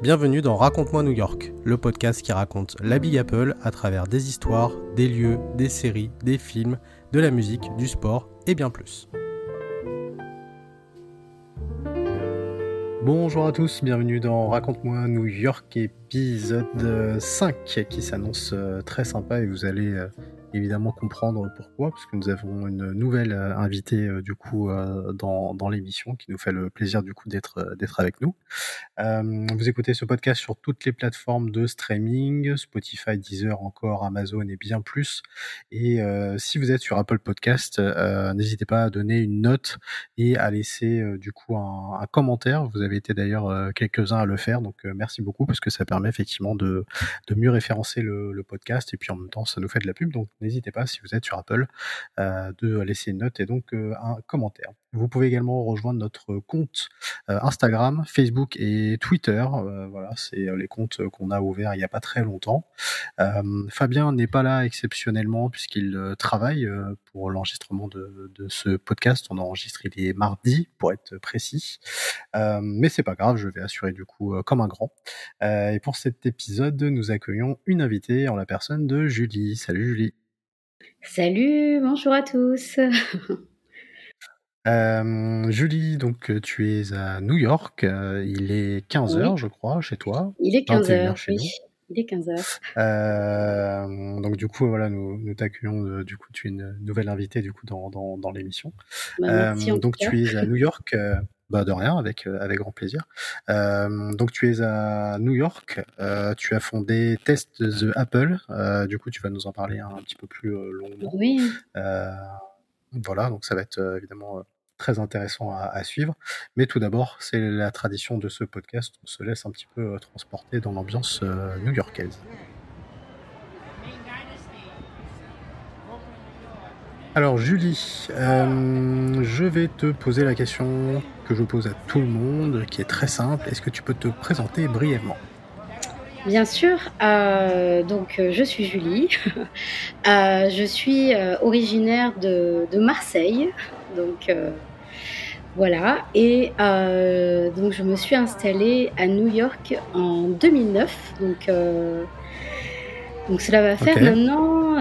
Bienvenue dans Raconte-moi New York, le podcast qui raconte la Big Apple à travers des histoires, des lieux, des séries, des films, de la musique, du sport et bien plus. Bonjour à tous, bienvenue dans Raconte-moi New York épisode 5 qui s'annonce euh, très sympa et vous allez euh, évidemment comprendre pourquoi, parce que nous avons une nouvelle euh, invitée euh, du coup euh, dans, dans l'émission qui nous fait le plaisir du coup d'être d'être avec nous. vous écoutez ce podcast sur toutes les plateformes de streaming, Spotify, Deezer, encore Amazon et bien plus. Et si vous êtes sur Apple Podcast, n'hésitez pas à donner une note et à laisser du coup un, un, commentaire. Vous avez été d'ailleurs quelques-uns à le faire, donc merci beaucoup parce que ça permet effectivement de, de mieux référencer le, le podcast et puis en même temps ça nous fait de la pub. Donc n'hésitez pas, si vous êtes sur Apple, euh, de laisser une note et donc euh, un commentaire. Vous pouvez également rejoindre notre compte euh, Instagram, Facebook et Twitter. voilà, c'est les comptes qu'on a ouverts il n'y a pas très longtemps. Fabien n'est pas là exceptionnellement puisqu'il travaille pour l'enregistrement de, ce podcast. On enregistre il est mardi pour être précis, mais c'est pas grave. Je vais assurer du coup comme un grand. et pour cet épisode, nous accueillons une invitée en la personne de Julie. Salut Julie. Salut, bonjour à tous. Euh, Julie, donc tu es à New York. Euh, il est 15h, je crois, chez toi. Il est 15h chez nous. Il est 15h. Euh, donc du coup, voilà, nous, nous t'accueillons. du coup, tu es une nouvelle invitée du coup dans, dans, dans l'émission. Bah, donc tu es à New York. Bah de rien, avec avec grand plaisir. Euh, donc tu es à New York, euh, tu as fondé Test the Apple. Euh, du coup, tu vas nous en parler un, petit peu plus longuement. Oui. voilà, donc ça va être évidemment très intéressant à, à, suivre. Mais tout d'abord, c'est la tradition de ce podcast. On se laisse un petit peu transporter dans l'ambiance new-yorkaise. Alors Julie, euh, je vais te poser la question que je pose à tout le monde, qui est très simple. Est-ce que tu peux te présenter brièvement? Bien sûr. Euh, donc je suis Julie. Euh, je suis originaire de, Marseille. Donc voilà. Et donc je me suis installée à New York en 2009. Donc donc cela va faire maintenant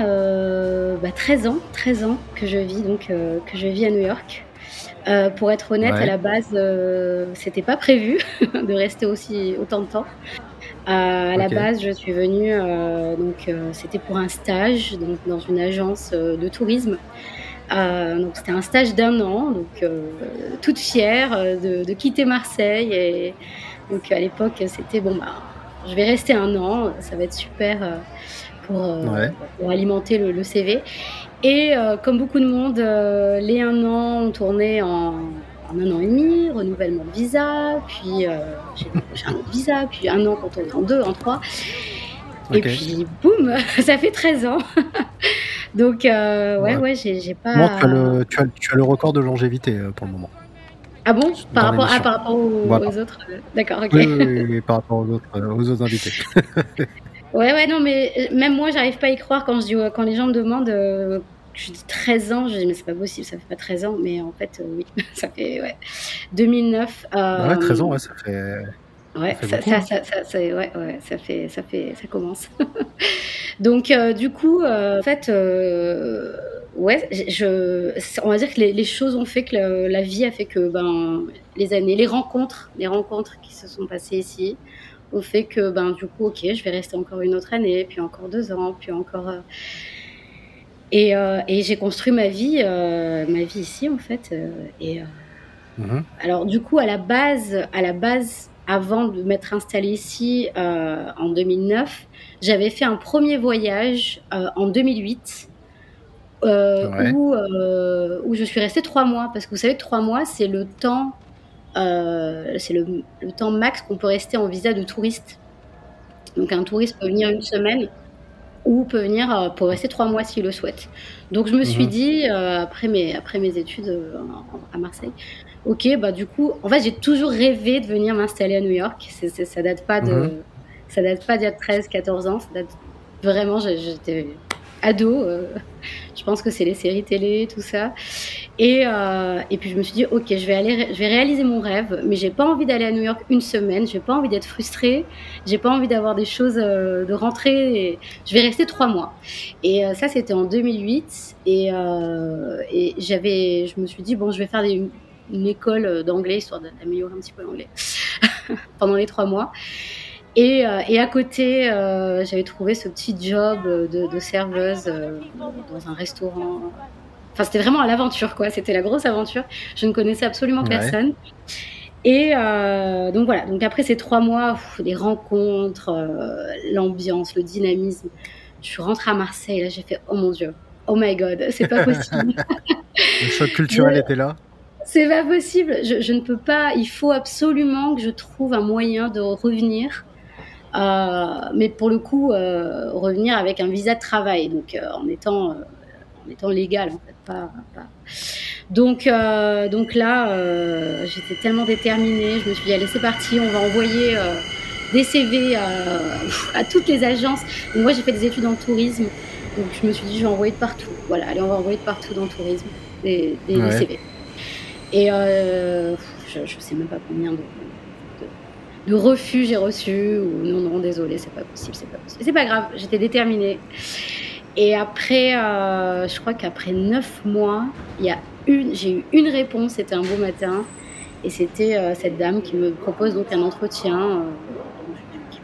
13 euh, bah, ans, 13 ans que je vis donc euh, que je vis à New York. Euh, pour être honnête, à la base, c'était pas prévu de rester aussi autant de temps. à la base, je suis venue, donc c'était pour un stage donc dans une agence de tourisme. donc c'était un stage d'un an, donc toute fière de, de, quitter Marseille et donc à l'époque c'était bon bah je vais rester un an, ça va être super euh, euh, pour, alimenter le, CV. Et euh, comme beaucoup de monde, les un an ont tourné en, un an et demi, renouvellement de visa, puis j'ai un autre visa, puis un an quand on est en deux, en trois. Et puis boum, ça fait 13 ans. Donc ouais, ouais, j'ai pas. Moi, tu as, le, record de longévité pour le moment. Ah bon? Par rapport, ah, par rapport, aux, autres euh, D'accord, ok. Oui, oui, par rapport aux autres, euh, aux autres invités. ouais, ouais, non, mais euh, même moi, j'arrive pas à y croire quand, je dis, quand les gens me demandent. je dis 13 ans, je dis mais c'est pas possible, ça fait pas 13 ans, mais en fait oui, ça fait ouais. 2009. ouais, 13 ans, ouais, ça fait. Ouais, ça, ça, ça, ça, ouais, ouais, ça fait, ça fait, ça commence. Donc du coup, en fait, ouais, je, on va dire que les, choses ont fait que la, vie a fait que ben, les années, les rencontres, les rencontres qui se sont passées ici ont fait que ben, du coup, ok, je vais rester encore une autre année, puis encore deux ans, puis encore. Euh, et, euh, et j'ai construit ma vie, euh, ma vie ici en fait. et mhm. alors du coup, à la base, à la base, avant de m'être installée ici en 2009, j'avais fait un premier voyage en 2008 euh, où, euh, où, je suis restée trois mois. Parce que vous savez, trois mois, c'est le temps, c'est le, le, temps max qu'on peut rester en visa de touriste. Donc un touriste peut venir une semaine ou peut venir euh, pour rester trois mois s'il le souhaite. Donc je me suis mhm. dit, euh, après, mes, après mes études euh, à Marseille, ok, bah du coup, en fait, j'ai toujours rêvé de venir m'installer à New York. ça date pas de, mhm. ça date pas d'il y a 13, 14 ans. Ça date vraiment, j'étais ado. je pense que c'est les séries télé, tout ça. Et, et puis je me suis dit, ok, je vais aller, je vais réaliser mon rêve, mais j'ai pas envie d'aller à New York une semaine. J'ai pas envie d'être frustrée. J'ai pas envie d'avoir des choses de rentrer. Je vais rester trois mois. Et ça, c'était en 2008. Et, et j'avais, je me suis dit, bon, je vais faire une école d'anglais histoire d'améliorer un petit peu l'anglais pendant les trois mois. Et, euh, et à côté, euh, j'avais trouvé ce petit job de, serveuse euh, dans un restaurant. Enfin, c'était vraiment à l'aventure, quoi. C'était la grosse aventure. Je ne connaissais absolument personne. Et donc voilà. Donc après ces trois mois, les rencontres, l'ambiance, le dynamisme, je suis rentrée à Marseille. Là, j'ai fait oh mon dieu, oh my god, c'est pas possible. le choc culturel était là. C'est pas possible. Je, je, ne peux pas. Il faut absolument que je trouve un moyen de revenir mais pour le coup, euh, revenir avec un visa de travail, donc euh, en étant en étant légal en fait, pas, Donc, donc là, j'étais tellement déterminée. Je me suis dit, allez, c'est parti, on va envoyer des CV à, toutes les agences. moi, j'ai fait des études en tourisme. Donc, je me suis dit, je vais envoyer de partout. Voilà, allez, on va envoyer de partout dans le tourisme des, CV. Et je ne sais même pas combien de, de refus j'ai reçu ou non non désolé c'est pas possible c'est pas possible. C'est pas grave j'étais déterminée. Et après euh, je crois qu'après neuf mois il y a une j'ai eu une réponse c'était un beau matin. Et c'était euh, cette dame qui me propose donc un entretien euh,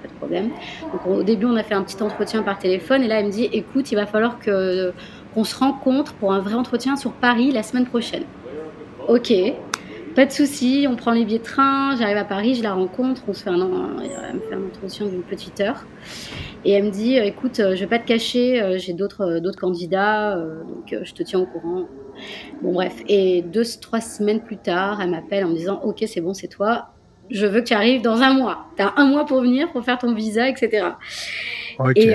pas de problème. Donc au début on a fait un petit entretien par téléphone. Et là elle me dit écoute il va falloir que qu'on se rencontre pour un vrai entretien sur Paris la semaine prochaine. Ok pas de souci, on prend les billets de train, j'arrive à Paris, je la rencontre, on se fait un, elle me fait un entretien d'une petite heure. Et elle me dit, euh, écoute, euh, je vais pas te cacher, euh, j'ai d'autres candidats, donc je te tiens au courant. Bon bref, et deux, trois semaines plus tard, elle m'appelle en me disant, ok, c'est bon, c'est toi, je veux que tu arrives dans un mois. Tu as un mois pour venir, pour faire ton visa, etc. Et,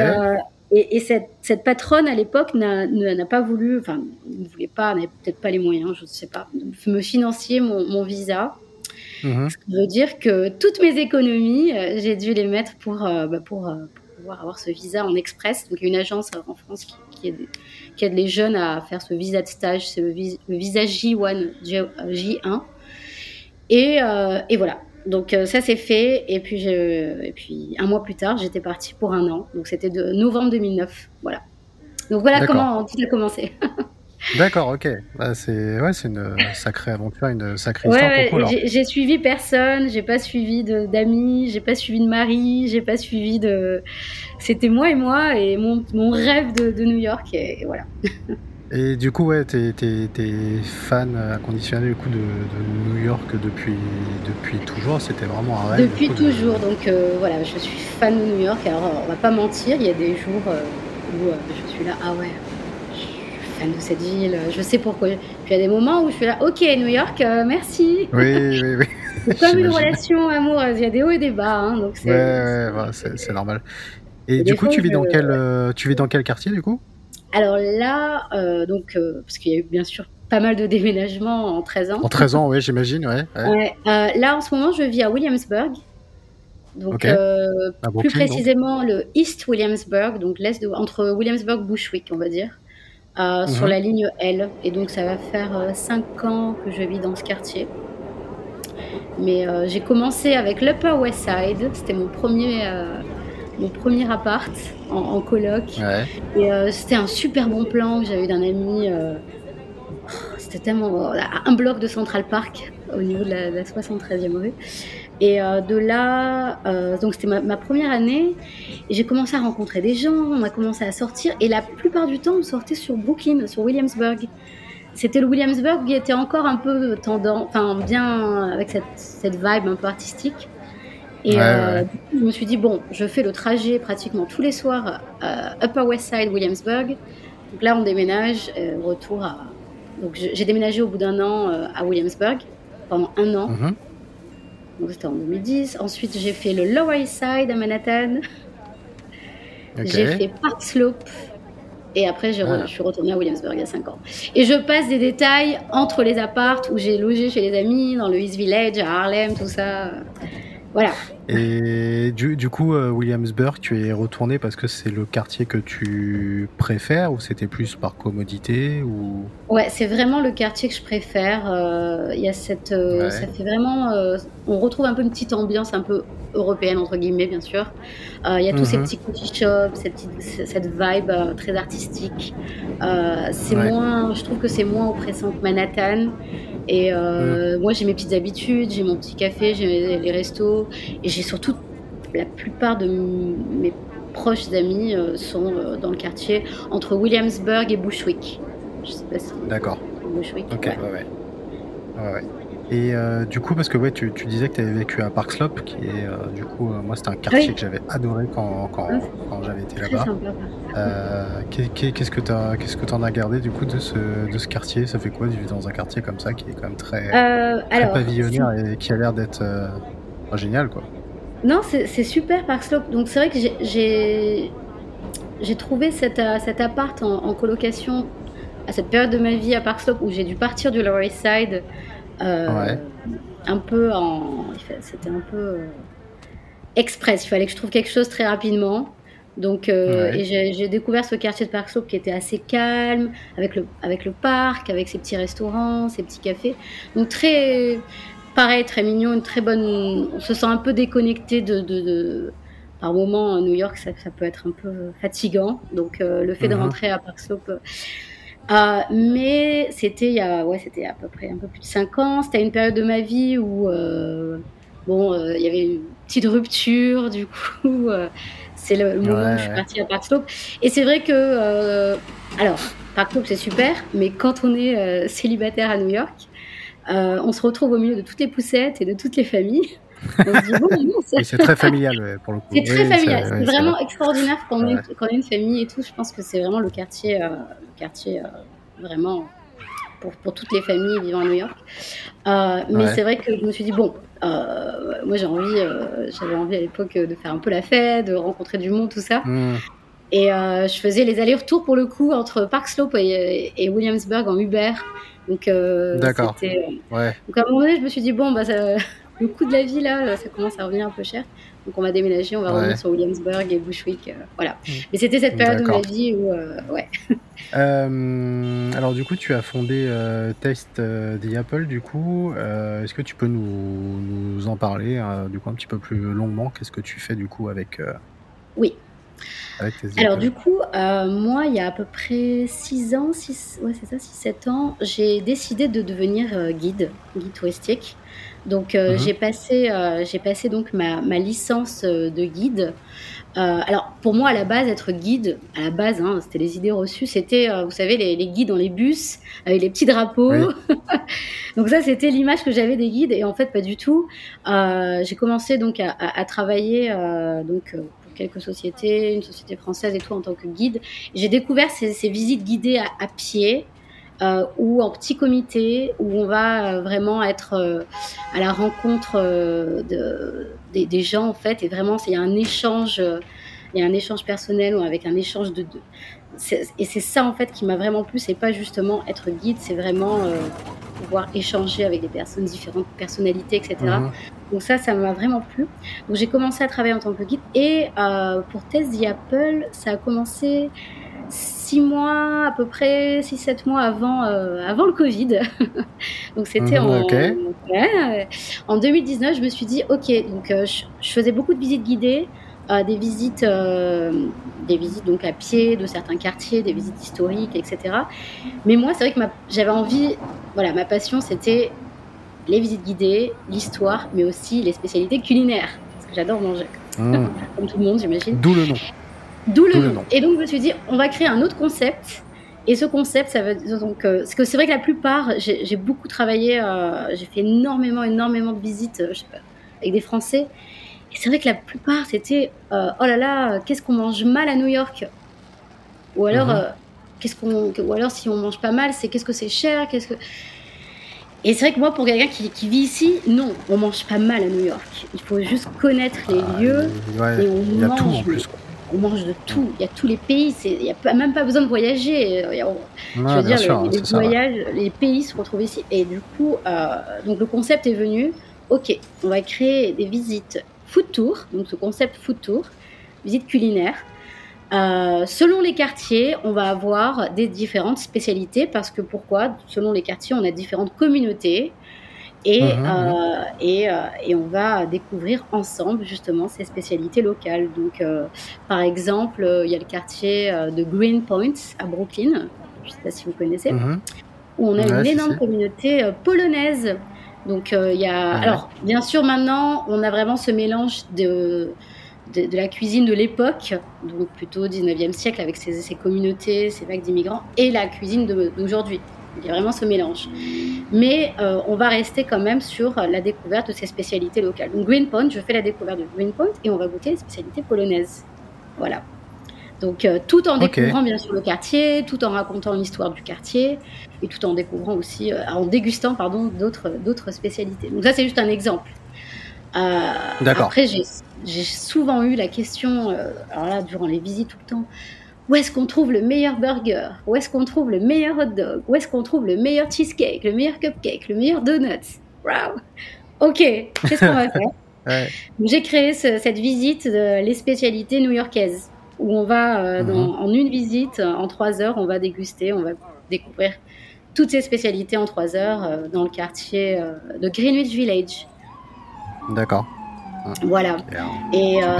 et, cette, cette, patronne à l'époque n'a pas voulu, enfin, ne voulait pas, n'avait peut-être pas les moyens, je ne sais pas, me financer mon, mon visa. Mhm. Ce qui veut dire que toutes mes économies, euh, j'ai dû les mettre pour, euh, bah, pour, euh, pour, pouvoir avoir ce visa en express. Donc, il y a une agence en France qui, qui, aide, qui, aide, les jeunes à faire ce visa de stage, c'est le, visa J1. J1. Et, et voilà. Donc euh, ça c'est fait et puis je, et puis un mois plus tard j'étais partie pour un an. Donc c'était de novembre 2009. Voilà. Donc voilà comment tout a commencé. D'accord, ok. Bah, c'est ouais, c'est une sacrée aventure, une sacrée histoire. Ouais, j'ai suivi personne, j'ai pas suivi d'amis, j'ai pas suivi de mari, j'ai pas suivi de. C'était moi et moi et mon, mon rêve de, de New York et voilà. Et du coup, ouais, t'es, fan inconditionnel du coup, de, New York depuis, depuis toujours. C'était vraiment un rêve. Depuis toujours. Donc euh, voilà, je suis fan de New York. Alors, on va pas mentir, il y a des jours euh, où euh, je suis là, ah ouais, je suis fan de cette ville, je sais pourquoi. Puis il y a des moments où je suis là, ok, New York, merci. Oui, oui, oui. c'est comme une relation amoureuse, il y a des hauts et des bas. Hein, donc c'est, ouais, ouais, c'est, normal. Et, du coup, tu vis, dans quel, tu vis dans quel quartier du coup? Alors là, euh, donc, euh, parce qu'il y a eu bien sûr pas mal de déménagements en 13 ans. En 13 ans, oui, j'imagine, ouais. ouais. Euh, là, en ce moment, je vis à Williamsburg. Donc, plus précisément, le East Williamsburg, donc l'est entre Williamsburg et Bushwick, on va dire, sur mhm. la ligne L. Et donc, ça va faire 5 ans que je vis dans ce quartier. Mais j'ai commencé avec l'Upper West Side. C'était mon premier mon premier appart en, coloc. Et euh, c'était un super bon plan que j'avais eu d'un ami. Euh, c'était tellement. un bloc de Central Park au niveau de la, 73e rue. Et euh, de là, donc c'était ma, première année. J'ai commencé à rencontrer des gens, on a commencé à sortir. Et la plupart du temps, on sortait sur Brooklyn, sur Williamsburg. C'était le Williamsburg qui était encore un peu tendant, enfin bien avec cette, cette vibe un peu artistique. Et euh, je me suis dit, bon, je fais le trajet pratiquement tous les soirs à Upper West Side, Williamsburg. Donc là, on déménage, euh, retour à. Donc j'ai déménagé au bout d'un an euh, à Williamsburg pendant un an. Mhm. Donc c'était en 2010. Ensuite, j'ai fait le Lower East Side à Manhattan. J'ai fait Park Slope. Et après, ah. je suis retournée à Williamsburg il y a 5 ans. Et je passe des détails entre les apparts où j'ai logé chez les amis, dans le East Village, à Harlem, tout ça. Voilà. Et du, du coup, euh, Williamsburg, tu es retourné parce que c'est le quartier que tu préfères ou c'était plus par commodité ou? Ouais, c'est vraiment le quartier que je préfère. Euh, Il y a cette, euh, Ouais. ça fait vraiment, on retrouve un peu une petite ambiance un peu européenne entre guillemets, bien sûr. Il y a tous ces Mhm. petits coffee shops, cette, petite- cette vibe très artistique. C'est Ouais. moins, je trouve que c'est moins oppressant que Manhattan. Et Mm. euh, moi, j'ai mes petites habitudes, j'ai mon petit café, j'ai les restos, et j'ai surtout la plupart de mes proches amis euh, sont euh, dans le quartier entre Williamsburg et Bushwick. Je sais pas si D'accord. Bushwick. Ok, ouais. ouais, ouais. Ouais, ouais. Et euh, du coup, parce que ouais, tu, tu disais que tu avais vécu à Park Slope, qui est euh, du coup, euh, moi, c'était un quartier Oui. que j'avais adoré quand, quand, Ah, quand j'avais été là-bas. Qu'est-ce que t'as, qu'est-ce que t'en as gardé du coup de ce, de ce quartier? Ça fait quoi de vivre dans un quartier comme ça qui est quand même très, très alors, pavillonnaire et qui a l'air d'être génial quoi. Non, c'est super Park Slope. Donc c'est vrai que j'ai- trouvé cet, euh, cet appart en, en colocation à cette période de ma vie à Park Slope où j'ai dû partir du Lower East Side euh, Ouais. un peu en c'était un peu euh, express. Il fallait que je trouve quelque chose très rapidement. Donc, euh, Ouais. j'ai découvert ce quartier de Park Slope qui était assez calme, avec le, avec le parc, avec ses petits restaurants, ses petits cafés. Donc, très, pareil, très mignon, une très bonne. On se sent un peu déconnecté de. de, de- par moments, à New York, ça, ça peut être un peu fatigant. Donc, euh, le fait de Mhm. rentrer à Park Slope. euh, euh, mais c'était il y a, ouais, c'était à peu près un peu plus de 5 ans. C'était une période de ma vie où, euh, bon, euh, il y avait une petite rupture. Du coup, euh, c'est le moment Ouais, où je suis partie à Park Slope. Et c'est vrai que, euh, alors, Park Slope c'est super, mais quand on est euh, célibataire à New York, euh, on se retrouve au milieu de toutes les poussettes et de toutes les familles. Bon, c'est- Oui, c'est très familial pour le coup. c'est très Oui, familial, c'est- vraiment vrai. extraordinaire quand on, est, quand on est une famille et tout. Je pense que c'est vraiment le quartier, euh, le quartier euh, vraiment pour, pour toutes les familles vivant à New York. Euh, mais Ouais. c'est vrai que je me suis dit, bon, moi j'ai envie, j'avais envie à l'époque de faire un peu la fête, de rencontrer du monde, tout ça. Hmm. Et euh, je faisais les allers-retours pour le coup entre Park Slope et, et Williamsburg en Uber. Donc, euh, D'accord. Ouais. donc à un moment donné, je me suis dit, bon, bah, ça- le coût de la vie, là, ça commence à revenir un peu cher. Donc on va déménager, on va Ouais. revenir sur Williamsburg et Bushwick. euh, voilà. Mm. Mais c'était cette période de ma D'accord. vie où, euh, ouais. Euh, alors du coup, tu as fondé euh, euh, the Apple. Du coup, Euh, est-ce que tu peux nous, nous en parler euh, du coup un petit peu plus longuement? Qu'est-ce que tu fais du coup avec euh, Oui. Alors du coup, euh, moi, il y a à peu près 6 ans, 6, ouais, c'est ça, 6-7 ans, j'ai décidé de devenir euh, guide, guide touristique. Donc euh, Mhm. j'ai passé, j'ai passé donc ma, ma licence de guide. Alors pour moi à la base être guide, à la base hein, c'était les idées reçues, c'était vous savez les, les guides dans les bus avec les petits drapeaux. Oui. donc ça c'était l'image que j'avais des guides et en fait pas du tout. J'ai commencé donc à, à- à travailler donc pour quelques sociétés, une société française et tout en tant que guide. J'ai découvert ces, visites guidées à, pied. euh, ou en petit comité, où on va euh, vraiment être euh, à la rencontre de, des, gens en fait, et vraiment il y a un échange, il y a un échange personnel ou avec un échange de, de et c'est ça en fait qui m'a vraiment plu, c'est pas justement être guide, c'est vraiment euh, pouvoir échanger avec des personnes différentes, personnalités, etc. Mhm. Donc ça, ça m'a vraiment plu. Donc j'ai commencé à travailler en tant que guide et euh, pour Test the Apple, ça a commencé six mois à peu près, six sept mois avant euh, avant le Covid. donc c'était Mhm, en ok. ouais, en 2019, je me suis dit ok, donc je, je faisais beaucoup de visites guidées, des visites euh, des visites donc à pied de certains quartiers, des visites historiques, etc. Mais moi, c'est vrai que j'avais envie, voilà, ma passion c'était les visites guidées, l'histoire, mais aussi les spécialités culinaires. Parce que j'adore manger, Mhm. comme tout le monde, j'imagine. D'où le nom. D'où le nom. Et donc, je me suis dit, on va créer un autre concept. Et ce concept, ça veut dire donc, euh, parce que c'est vrai que la plupart, j'ai j'ai beaucoup travaillé, euh, j'ai fait énormément, énormément de visites, euh, je sais pas, avec des Français. Et c'est vrai que la plupart, c'était, euh, oh là là, qu'est-ce qu'on mange mal à New York? Ou alors, Mhm. euh, qu'est-ce qu'on, ou alors si on mange pas mal, c'est qu'est-ce que c'est cher, qu'est-ce que. Et c'est vrai que moi, pour quelqu'un qui, qui vit ici, non, on mange pas mal à New York. Il faut juste connaître les Ah, lieux ouais, et on y a mange. tout en mais plus. quoi. on mange de tout. Il y a tous les pays. Il n'y a pas- même pas besoin de voyager. Y a- on- je veux dire, sûr, les, les c'est ça. ouais. voyages, les pays se retrouvent ici. Et du coup, euh, donc le concept est venu. Ok, on va créer des visites food tour, donc ce concept food tour, visite culinaire. Euh, selon les quartiers, on va avoir des différentes spécialités parce que pourquoi? Selon les quartiers, on a différentes communautés et, mhm, mhm. Euh, et, euh, et, on va découvrir ensemble justement ces spécialités locales. Donc, par exemple, il y a le quartier de Greenpoint à Brooklyn, je ne sais pas si vous connaissez, mhm. où on a une énorme communauté polonaise. Donc, il y a. Alors, bien sûr, maintenant, on a vraiment ce mélange de de, la cuisine de l'époque, donc plutôt 19e siècle avec ses, communautés, ses vagues d'immigrants, et la cuisine d'aujourd'hui. Il y a vraiment ce mélange. Mais euh, on va rester quand même sur la découverte de ces spécialités locales. Donc Greenpoint, je fais la découverte de Greenpoint et on va goûter les spécialités polonaises. Voilà. Donc euh, tout en découvrant bien sûr le quartier, tout en racontant l'histoire du quartier et tout en découvrant aussi, euh, en dégustant pardon d'autres d'autres spécialités. Donc ça c'est juste un exemple. D'accord. Après j'ai j'ai souvent eu la question, euh, alors là, durant les visites tout le temps, où est-ce qu'on trouve le meilleur burger? Où est-ce qu'on trouve le meilleur hot dog? Où est-ce qu'on trouve le meilleur cheesecake, le meilleur cupcake, le meilleur donut Wow Ok, qu'est-ce qu'on va faire? J'ai créé cette visite de les spécialités new-yorkaises, où on va, euh, mhm. en une visite, en trois heures, on va déguster, on va découvrir toutes ces spécialités en trois heures euh, dans le quartier de Greenwich Village. D'accord. Voilà. Et, euh,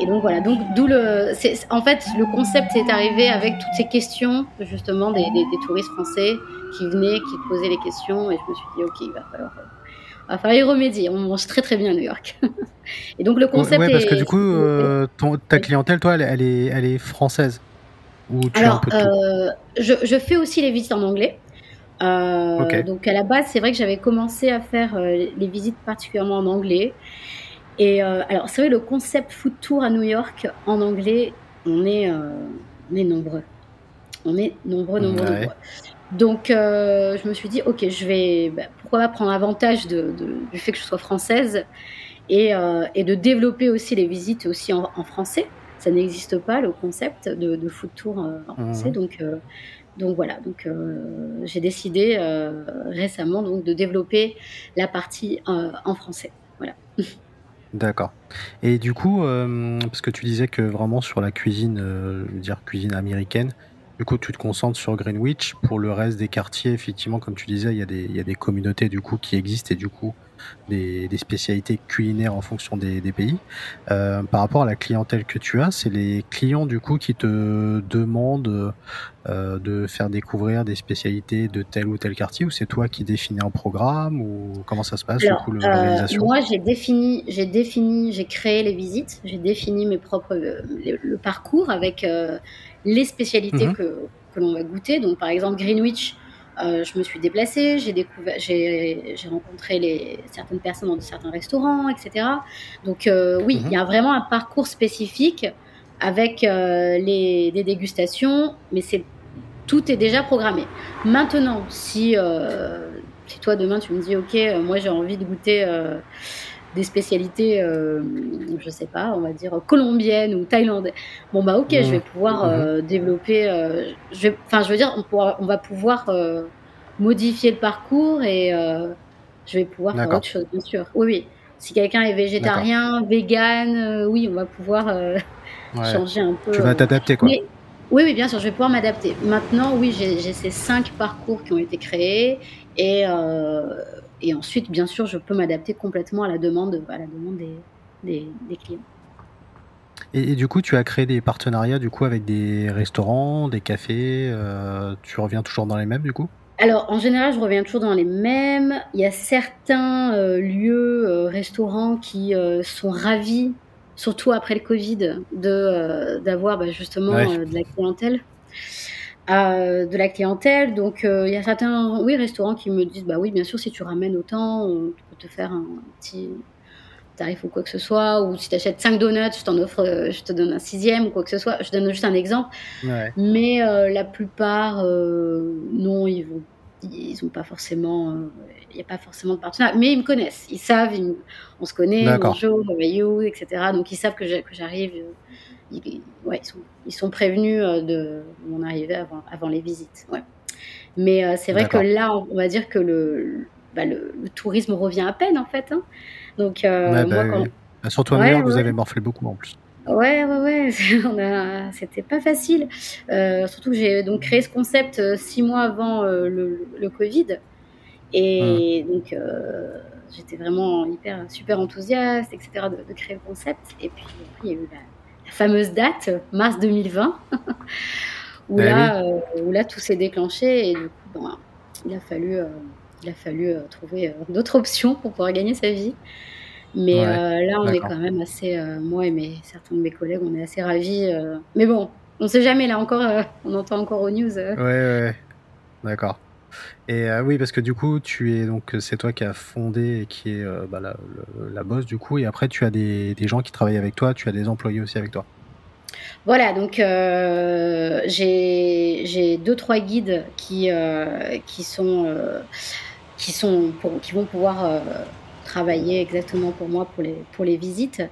et, donc voilà. Donc d'où le. En fait, le concept est arrivé avec toutes ces questions justement des, des, touristes français qui venaient, qui posaient les questions, et je me suis dit ok, il va falloir. Va falloir y remédier. On mange très très bien à New York. et donc le concept. Ouais, parce que du coup, euh, ta clientèle, toi, elle, est, elle est française. Ou tu Alors, euh, je, je, fais aussi les visites en anglais. Euh, Donc à la base, c'est vrai que j'avais commencé à faire les visites particulièrement en anglais. Et alors, c'est vrai, le concept food tour à New York en anglais, on est, on est nombreux. On est nombreux, nombreux, nombreux. Donc, euh, je me suis dit, ok, je vais, bah, pourquoi pas prendre avantage de, du fait que je sois française et, et, de développer aussi les visites aussi en, français. Ça n'existe pas le concept de, de food tour en français, mmh. donc. donc voilà, donc j'ai décidé récemment donc de développer la partie en français. Voilà. D'accord. Et du coup, euh, parce que tu disais que vraiment sur la cuisine, euh, je veux dire cuisine américaine, du coup, tu te concentres sur Greenwich. Pour le reste des quartiers, effectivement, comme tu disais, il y a des, il y a des communautés du coup qui existent et du coup, des, spécialités culinaires en fonction des, pays. Euh, par rapport à la clientèle que tu as, c'est les clients du coup qui te demandent euh, de faire découvrir des spécialités de tel ou tel quartier ou c'est toi qui définis un programme ou comment ça se passe du coup, l'organisation? Moi, j'ai défini, j'ai défini, j'ai créé les visites, j'ai défini mes propres le, parcours avec les spécialités mhm. que, que l'on va goûter. Donc, par exemple, Greenwich, euh, je me suis déplacée, j'ai découvert, j'ai, rencontré les, certaines personnes dans certains restaurants, etc. Donc euh, oui, il y a mhm. vraiment un parcours spécifique avec euh, les, des dégustations, mais c'est tout est déjà programmé. Maintenant, si, si toi demain tu me dis ok, moi j'ai envie de goûter des spécialités, je sais pas, on va dire colombiennes ou thaïlandaises. Bon bah ok, je vais mmh. pouvoir mmh. développer. je enfin, je veux dire, on, pourra, on va pouvoir modifier le parcours et je vais pouvoir faire autre chose, bien sûr. Oui, oui. Si quelqu'un est végétarien, vegan, oui, on va pouvoir changer un peu. Tu vas t'adapter quoi. oui, oui, bien sûr, je vais pouvoir m'adapter. Maintenant, oui, j'ai ces cinq parcours qui ont été créés et et ensuite, bien sûr, je peux m'adapter complètement à la demande, à la demande des, des, clients. Et, du coup, tu as créé des partenariats du coup avec des restaurants, des cafés. Euh, tu reviens toujours dans les mêmes du coup? Alors, en général, je reviens toujours dans les mêmes. Il y a certains euh, lieux, euh, restaurants qui sont ravis, surtout après le Covid, de d'avoir bah, justement de la clientèle de la clientèle. Donc, euh, il y a certains oui, restaurants qui me disent Bah oui, bien sûr, si tu ramènes autant, on peut te faire un petit tarif ou quoi que ce soit. Ou si tu achètes 5 donuts, je t'en offre, euh, je te donne un sixième ou quoi que ce soit. Je donne juste un exemple. Mais euh, la plupart, non, ils vont. Ils ont pas forcément, il n'y a pas forcément de partenariat, mais ils me connaissent, ils savent, on se connaît, bonjour, how etc. Donc ils savent que j'arrive, ils, ouais, ils, sont, prévenus euh, de mon arrivée avant, avant les visites. Ouais. Mais euh, c'est vrai que là, on, va dire que le, bah, le, tourisme revient à peine en fait. Hein. Donc euh, moi, bah Ah, surtout à New York, vous avez morflé beaucoup en plus. Ouais, ouais, ouais, c'était pas facile. surtout que j'ai donc créé ce concept six mois avant le, le, Covid. Et mmh. donc, j'étais vraiment hyper, super enthousiaste, etc., de, créer le concept. Et puis, il y a eu la, fameuse date, mars 2020, où, eh là, euh, où là, tout s'est déclenché. Et du coup, il a fallu, euh, il a fallu euh, trouver d'autres options pour pouvoir gagner sa vie. Mais là, on est quand même assez, moi et mes, certains de mes collègues, on est assez ravis. mais bon, on ne sait jamais, là encore, on entend encore aux news. Ouais, ouais, d'accord. Et euh, oui, parce que du coup, tu es donc c'est toi qui as fondé et qui est euh, bah, la, la, boss du coup, et après tu as des, des, gens qui travaillent avec toi, tu as des employés aussi avec toi. Voilà, donc euh, j'ai deux trois guides qui qui sont qui sont pour, qui vont pouvoir travailler exactement pour moi pour les pour les visites.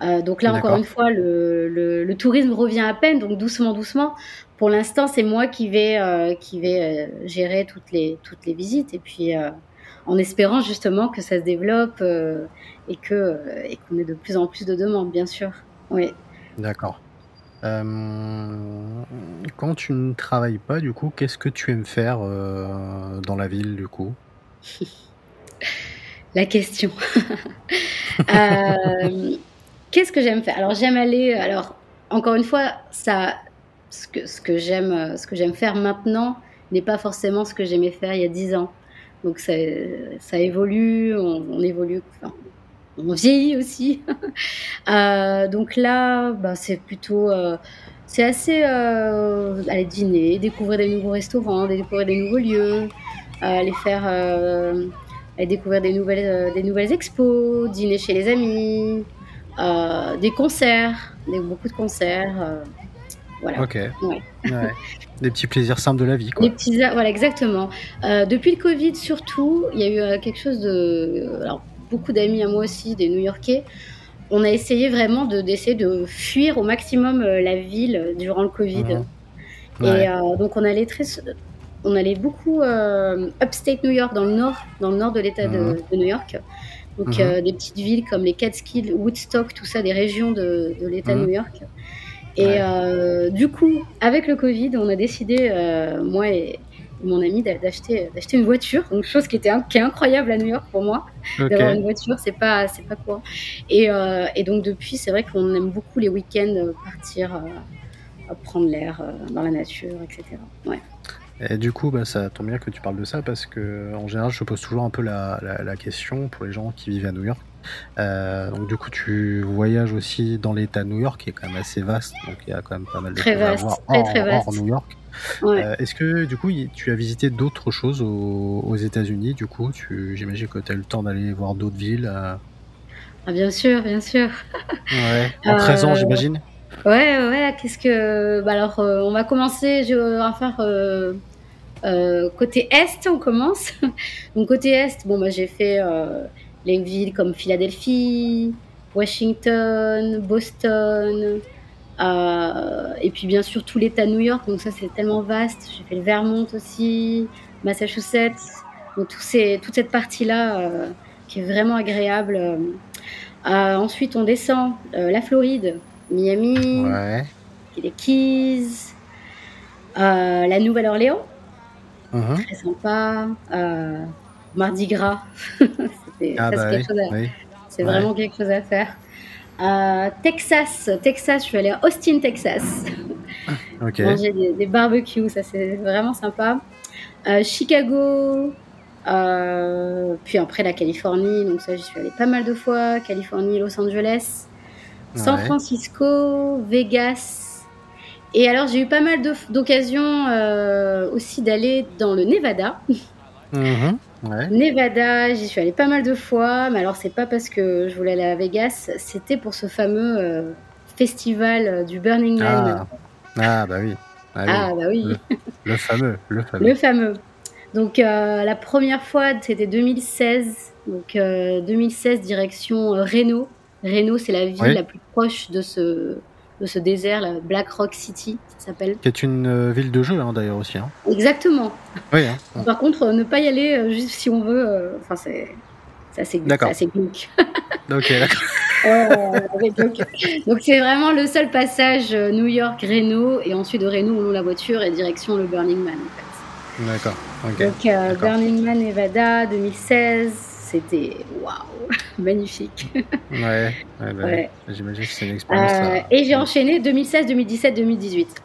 donc là encore une fois, le, le, le, tourisme revient à peine, donc doucement doucement pour l'instant, c'est moi qui vais, euh, qui vais euh, gérer toutes les, toutes les visites. Et puis, euh, en espérant justement que ça se développe et que et qu'on ait de plus en plus de demandes, bien sûr. Oui. D'accord. quand tu ne travailles pas, du coup, qu'est-ce que tu aimes faire dans la ville, du coup? La question. qu'est-ce que j'aime faire? Alors, j'aime aller. Alors, encore une fois, ça, ce que, ce que j'aime euh, ce que j'aime faire maintenant n'est pas forcément ce que j'aimais faire il y a dix ans. Donc ça, ça évolue, on, évolue, on vieillit aussi. euh, donc là, bah, c'est plutôt, euh, c'est assez aller dîner, découvrir des nouveaux restaurants, découvrir des nouveaux lieux, aller faire, aller découvrir des nouvelles, des nouvelles expos, dîner chez les amis, des concerts, des, beaucoup de concerts. Voilà. Ok. Des petits plaisirs simples de la vie. Quoi. Des petits, voilà, exactement. Euh, depuis le Covid, surtout, il y a eu euh, quelque chose de. Alors, beaucoup d'amis à moi aussi, des New-Yorkais, on a essayé vraiment de d'essayer de fuir au maximum euh, la ville durant le Covid. Mhm. Et donc, on allait très. On allait beaucoup upstate New York, dans le nord, dans le nord de l'État de, mhm. New York. Donc, mhm. des petites villes comme les Catskills, Woodstock, tout ça, des régions de, de l'État de New York. Et euh, du coup, avec le Covid, on a décidé, euh, moi et mon ami, d'acheter d'acheter une voiture. Donc chose qui était qui est incroyable à New York pour moi, d'avoir une voiture, c'est pas c'est pas quoi. Et, euh, et donc depuis, c'est vrai qu'on aime beaucoup les week-ends partir prendre l'air dans la nature, etc. Ouais. Et du coup, bah, ça tombe bien que tu parles de ça parce que en général, je pose toujours un peu la, la question pour les gens qui vivent à New York. Euh, donc du coup, tu voyages aussi dans l'État de New York, qui est quand même assez vaste, donc il y a quand même pas mal de choses à voir hors, New York. Euh, est-ce que du coup, tu as visité d'autres choses aux, États-Unis Du coup, j'imagine que tu as eu le temps d'aller voir d'autres villes. Euh? Ah, bien sûr, bien sûr. Ouais. En 13 ans, j'imagine? Ouais, ouais. Qu'est-ce que bah, alors, on va commencer. Je vais faire. côté est, on commence. Donc côté est, bon bah j'ai fait les villes comme Philadelphie, Washington, Boston, euh, et puis bien sûr tout l'État de New York. Donc ça c'est tellement vaste. J'ai fait le Vermont aussi, Massachusetts. Donc tout ces, toute cette partie-là euh, qui est vraiment agréable. Euh, ensuite on descend la Floride, Miami, les Keys, la Nouvelle-Orléans. Uh-huh. Très sympa. Mardi Gras. Ah bah c'est vraiment quelque chose à faire. Euh, Texas, Texas, je suis allée à Austin, Texas. Manger des, barbecues, ça c'est vraiment sympa. Euh, Chicago, euh, puis après la Californie, donc ça j'y suis allée pas mal de fois. Californie, Los Angeles, San Francisco, Vegas. Et alors j'ai eu pas mal d'occasions aussi d'aller dans le Nevada. Nevada, j'y suis allée pas mal de fois, mais alors c'est pas parce que je voulais aller à Vegas, c'était pour ce fameux euh, festival euh, du Burning Man. Ah, ah bah oui. Ah, ah bah oui. Le, fameux, le fameux. Le fameux. Donc euh, la première fois, c'était 2016. Donc 2016, direction Reno. Reno, c'est la ville la plus proche de ce, de ce désert, la Black Rock City, ça s'appelle. Qui est une euh, ville de jeu hein, d'ailleurs aussi. Hein. Exactement. Oui, hein. Par contre, euh, ne pas y aller euh, juste si on veut, enfin c'est assez, assez glauque. ok, d'accord. donc c'est vraiment le seul passage New York-Reno et ensuite de Reno on loue la voiture et direction le Burning Man. D'accord. Donc Burning Man Nevada 2016, c'était waouh, magnifique. ouais, ouais, j'imagine que c'est une expérience. et j'ai enchaîné 2016, 2017, 2018.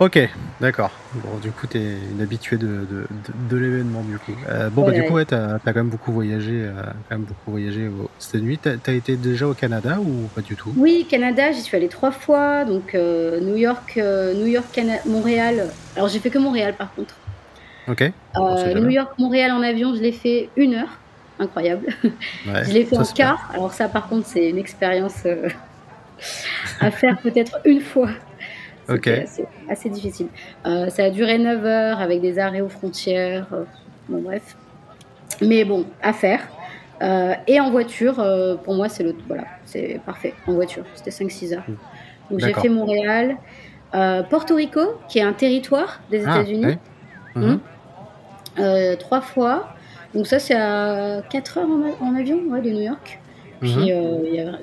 Ok, d'accord. Bon, du coup, tu es une habituée de, de, de, l'événement, du coup. Euh, bon, bah, du coup, tu as, quand même beaucoup voyagé, euh, quand même beaucoup voyagé aux États-Unis. Tu as, été déjà au Canada ou pas du tout? Oui, Canada, j'y suis allée trois fois. Donc, euh, New York, New York Montréal. Alors, j'ai fait que Montréal, par contre. Ok. New York, Montréal en avion, je l'ai fait une heure. Incroyable. je l'ai fait en car. Alors, ça, par contre, c'est une expérience à faire peut-être une fois Okay. Assez, assez, difficile. Euh, ça a duré 9 heures avec des arrêts aux frontières. Euh, bon, bref. Mais bon, à faire. Euh, et en voiture, euh, pour moi, c'est le voilà, c'est parfait. En voiture, c'était 5-6 heures. Donc j'ai fait Montréal, euh, Porto Rico, qui est un territoire des ah, États-Unis, mmh. mmh. trois fois. Donc ça, c'est à 4 heures en, en avion ouais, de New York. Puis, mhm. euh, y a,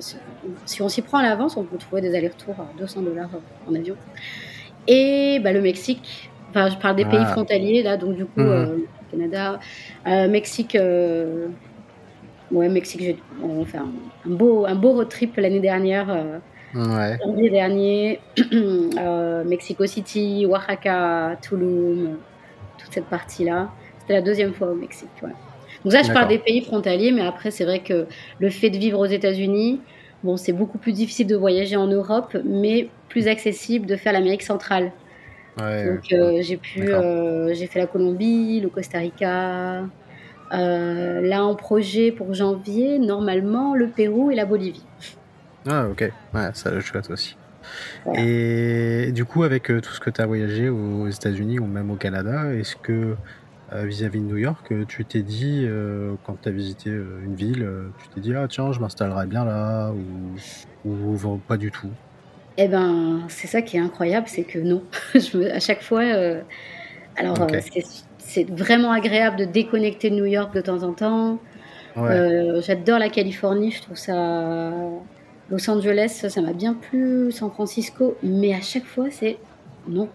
si on s'y prend à l'avance, on peut trouver des allers-retours à 200 dollars en avion. Et bah, le Mexique, enfin, je parle des pays ah. frontaliers, là, donc du coup, mhm. euh, Canada, euh, Mexique. Ouais, Mexique, on fait un, un, beau, un beau road trip l'année dernière. Ouais. L'année dernière, Mexico City, Oaxaca, Tulum, toute cette partie-là. C'était la deuxième fois au Mexique. Ouais. Donc ça, je parle des pays frontaliers, mais après, c'est vrai que le fait de vivre aux États-Unis, bon, c'est beaucoup plus difficile de voyager en Europe, mais plus accessible de faire l'Amérique centrale. Donc euh, j'ai pu, euh, j'ai fait la Colombie, le Costa Rica. Euh, là en projet pour janvier, normalement le Pérou et la Bolivie. Ah ok, ouais, ça le chouette aussi. Et du coup, avec tout ce que tu as voyagé aux États-Unis ou même au Canada, est-ce que euh, vis-à-vis de New York, euh, tu t'es dit, euh, quand tu as visité une ville, tu t'es dit, ah tiens, je m'installerai bien là, ou, ou, pas du tout? Eh ben, c'est ça qui est incroyable, c'est que non. je me, à chaque fois, alors c'est vraiment agréable de déconnecter de New York de temps en temps. J'adore la Californie, je trouve ça. Los Angeles, ça m'a bien plu, San Francisco, mais à chaque fois, c'est non,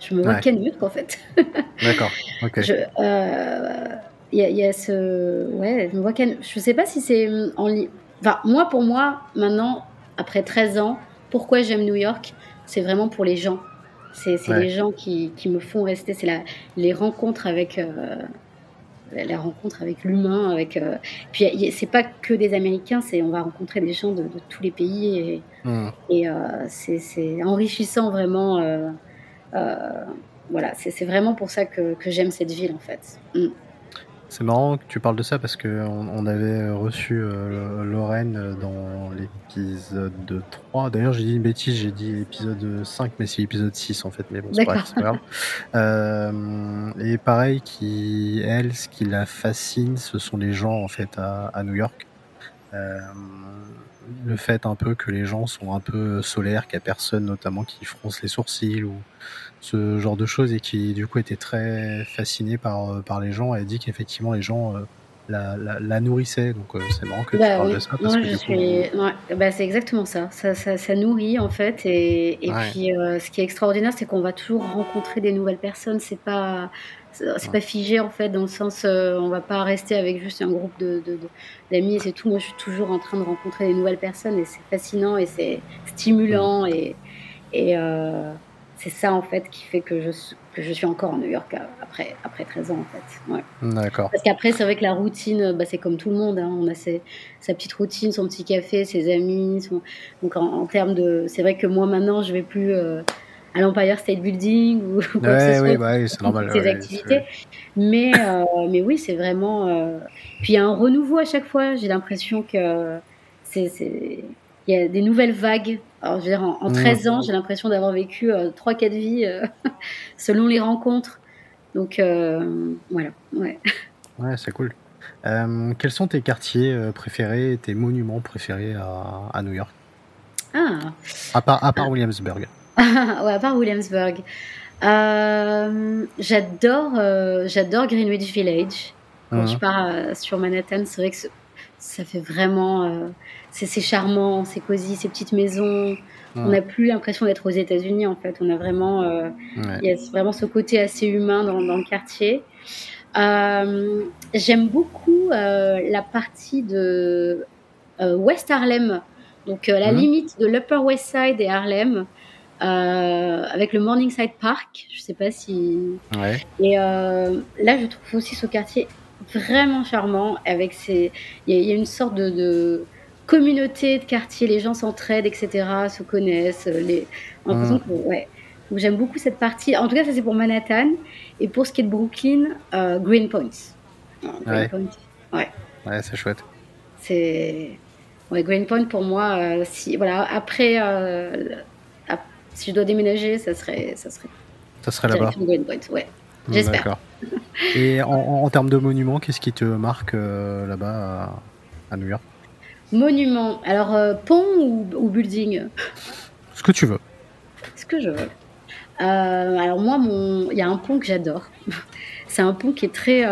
je me vois ouais. Ken en fait. D'accord. Ok. Il euh, y, a, y, a ce. Ouais, je me vois. Je sais pas si c'est en ligne. Enfin, moi, pour moi, maintenant, après 13 ans, pourquoi j'aime New York C'est vraiment pour les gens. C'est ouais. les gens qui, qui, me font rester. C'est la, les rencontres avec. Euh, la rencontre avec l'humain, avec euh... puis c'est pas que des Américains, c'est on va rencontrer des gens de, de tous les pays et, mmh. et euh, c'est enrichissant vraiment euh, euh, voilà, c'est vraiment pour ça que, que j'aime cette ville en fait. Mm. C'est marrant que tu parles de ça parce qu'on on avait reçu euh, Lorraine dans l'épisode 3. D'ailleurs, j'ai dit une bêtise, j'ai dit épisode 5, mais c'est épisode 6 en fait. Mais bon, c'est pas, pas, grave. Euh, et pareil, qui, elle, ce qui la fascine, ce sont les gens en fait à, à New York. Euh, le fait un peu que les gens sont un peu solaires, qu'il n'y a personne notamment qui fronce les sourcils ou ce genre de choses et qui du coup était très fasciné par, euh, par les gens et dit qu'effectivement les gens euh, la, la, la, nourrissaient. Donc euh, c'est marrant que bah, tu parles oui. de ça. Parce Moi, que, je suis... coup, ouais, bah, c'est exactement ça. Ça, ça. ça, nourrit en fait. Et, et ouais. puis euh, ce qui est extraordinaire, c'est qu'on va toujours rencontrer des nouvelles personnes. C'est pas c'est pas figé en fait dans le sens euh, on va pas rester avec juste un groupe de, de, de d'amis et c'est tout moi je suis toujours en train de rencontrer des nouvelles personnes et c'est fascinant et c'est stimulant et, et euh, c'est ça en fait qui fait que je, que je suis encore en New York après, après 13 ans en fait. Ouais. D'accord. Parce qu'après c'est vrai que la routine, bah, c'est comme tout le monde, hein. on a ses, sa petite routine, son petit café, ses amis. Son... Donc en, en, termes de... C'est vrai que moi maintenant je vais plus euh, à l'Empire State Building ou, ou quoi ouais, que ce oui, soit. bah, oui, c'est normal. Ces ouais, activités. Mais, euh, mais oui, c'est vraiment... Euh... Puis il y a un renouveau à chaque fois, j'ai l'impression que c'est... Il y a des nouvelles vagues alors, je veux dire, en, en 13 mmh. ans, j'ai l'impression d'avoir vécu euh, 3-4 vies euh, selon les rencontres. Donc, euh, voilà. Ouais, ouais c'est cool. Euh, quels sont tes quartiers préférés, tes monuments préférés à, à New York? Ah À part, à part Williamsburg. ouais, à part Williamsburg. j'adore, j'adore Greenwich Village. Quand mmh. je pars sur Manhattan, c'est vrai que ça fait vraiment. c'est charmant, c'est cosy, ces petites maisons. On n'a plus l'impression d'être aux États-Unis, en fait. On a vraiment. Il y a vraiment ce côté assez humain dans, dans le quartier. J'aime beaucoup la partie de West Harlem, donc la mhm. limite de l'Upper West Side et Harlem. Euh, avec le Morningside Park. Je sais pas si. Ouais. Et euh, là, je trouve aussi ce quartier vraiment charmant. Avec ses, il y, a une sorte de, communauté de quartier. Les gens s'entraident, etc. Se connaissent. Les, l'impression mmh. que ouais. Donc j'aime beaucoup cette partie. En tout cas, ça c'est pour Manhattan. Et pour ce qui est de Brooklyn, euh, Greenpoint. Greenpoint. Ouais. Ouais, c'est chouette. C'est ouais, Greenpoint pour moi. Euh, si voilà après si je dois déménager, ça serait, ça serait. Ça serait là-bas. Ouais, j'espère. D'accord. Et en, termes de monuments, qu'est-ce qui te marque euh, là-bas à, New York? Monument. Alors euh, pont ou, building? Ce que tu veux. Ce que je veux. Euh, alors moi, mon, il y a un pont que j'adore. c'est un pont qui est très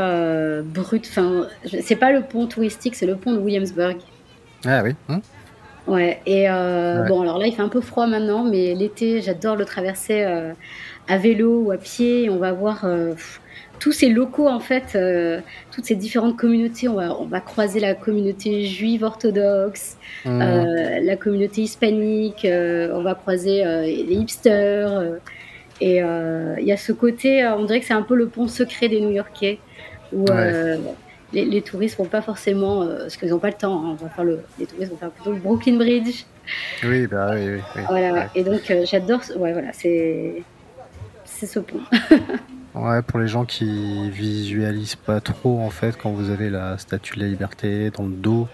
brut. Enfin, c'est pas le pont touristique, c'est le pont de Williamsburg. Ah oui. Hum. Ouais, et euh, bon, alors là, il fait un peu froid maintenant, mais l'été, j'adore le traverser euh, à vélo ou à pied. On va voir euh, tous ces locaux, en fait, toutes ces différentes communautés. On va, on va croiser la communauté juive orthodoxe, mmh. la communauté hispanique, on va croiser les hipsters. et il y a ce côté, on dirait que c'est un peu le pont secret des New-Yorkais, où les, les, touristes vont pas forcément, euh, parce qu'ils n'ont pas le temps, hein, on va faire le, les touristes vont faire plutôt le Brooklyn Bridge. Oui, bah oui, oui. Voilà, et donc euh, j'adore, ouais, voilà, c'est, c'est ce pont. ouais, pour les gens qui visualisent pas trop, en fait, quand vous avez la statue de la liberté dans le dos,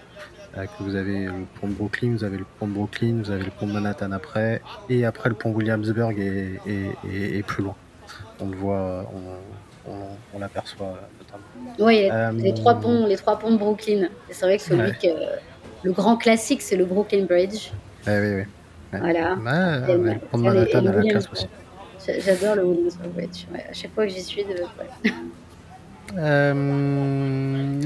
euh, que vous avez le pont de Brooklyn, vous avez le pont de Brooklyn, vous avez le pont de Manhattan après, et après le pont Williamsburg est, est, plus loin. On le voit, on, on l'aperçoit oui, euh, les trois ponts, les trois ponts de Brooklyn. C'est vrai que celui que le grand classique, c'est le Brooklyn Bridge. oui, oui. Voilà. le pont de Manhattan à la classe aussi. J'adore le Williamsburg Bridge. à chaque fois que j'y suis, de... Euh,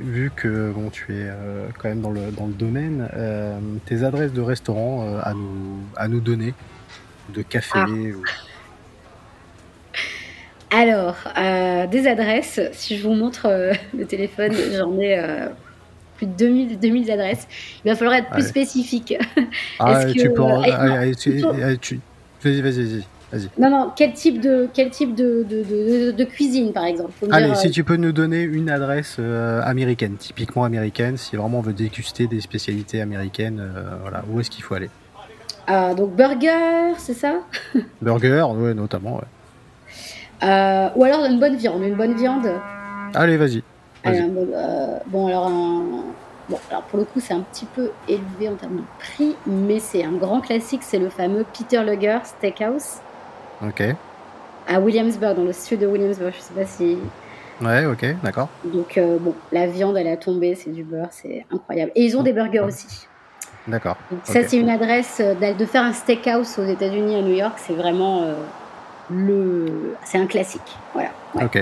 vu que bon, tu es euh, quand même dans le, dans le domaine, euh, tes adresses de restaurants à, nous, à nous donner, de café ah. ou... Alors, des adresses. Si je vous montre le téléphone, j'en ai plus de 2000, 2000 adresses. Il va falloir être plus spécifique. Ah, tu peux. Vas-y, vas-y, vas-y. non, non, quel type de, quel type de, de, de, cuisine, par exemple? Allez, si tu peux nous donner une adresse américaine, typiquement américaine, si vraiment on veut déguster des spécialités américaines, voilà, où est-ce qu'il faut aller? Ah, Donc, burger, c'est ça? Burger, oui, notamment, ouais. Euh, ou alors une bonne viande, une bonne viande. Allez, vas-y. Euh, bon, alors, bon, alors pour le coup, c'est un petit peu élevé en termes de prix, mais c'est un grand classique, c'est le fameux Peter Luger Steakhouse. Ok. À Williamsburg, dans le sud de Williamsburg, je sais pas si. Ouais, ok, d'accord. Donc, euh, bon, la viande, elle a tombé, c'est du beurre, c'est incroyable. Et ils ont des burgers aussi. D'accord. Ça, c'est une adresse de faire un steakhouse aux États-Unis, à New York, c'est vraiment le, c'est un classique. Voilà. Ok.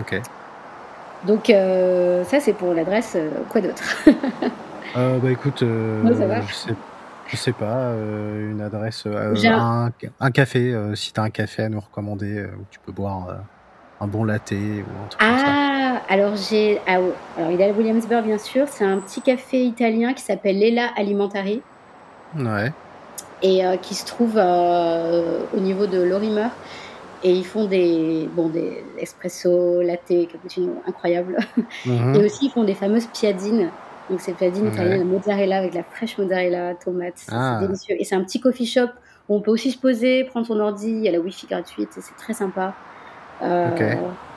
Ok. Donc euh, ça c'est pour l'adresse. Euh, quoi d'autre? Euh, Bah écoute, je, sais, je sais pas, une adresse, un... Un, café, si tu as un café à nous recommander où tu peux boire un bon latte ou un truc ah, comme ça. Ah, alors j'ai, ah, alors il est à Williamsburg bien sûr. C'est un petit café italien qui s'appelle Lela Alimentari. Ouais et euh, qui se trouve euh, au niveau de Lorimer. Et ils font des, bon, des espresso, latte, cappuccino incroyables. Mhm. Et aussi, ils font des fameuses piadines. Donc, c'est piadines italiennes de mozzarella avec la fraîche mozzarella, tomate. C'est ah. délicieux. Et c'est un petit coffee shop où on peut aussi se poser, prendre son ordi. Il y a la wifi gratuite c'est très sympa. Euh,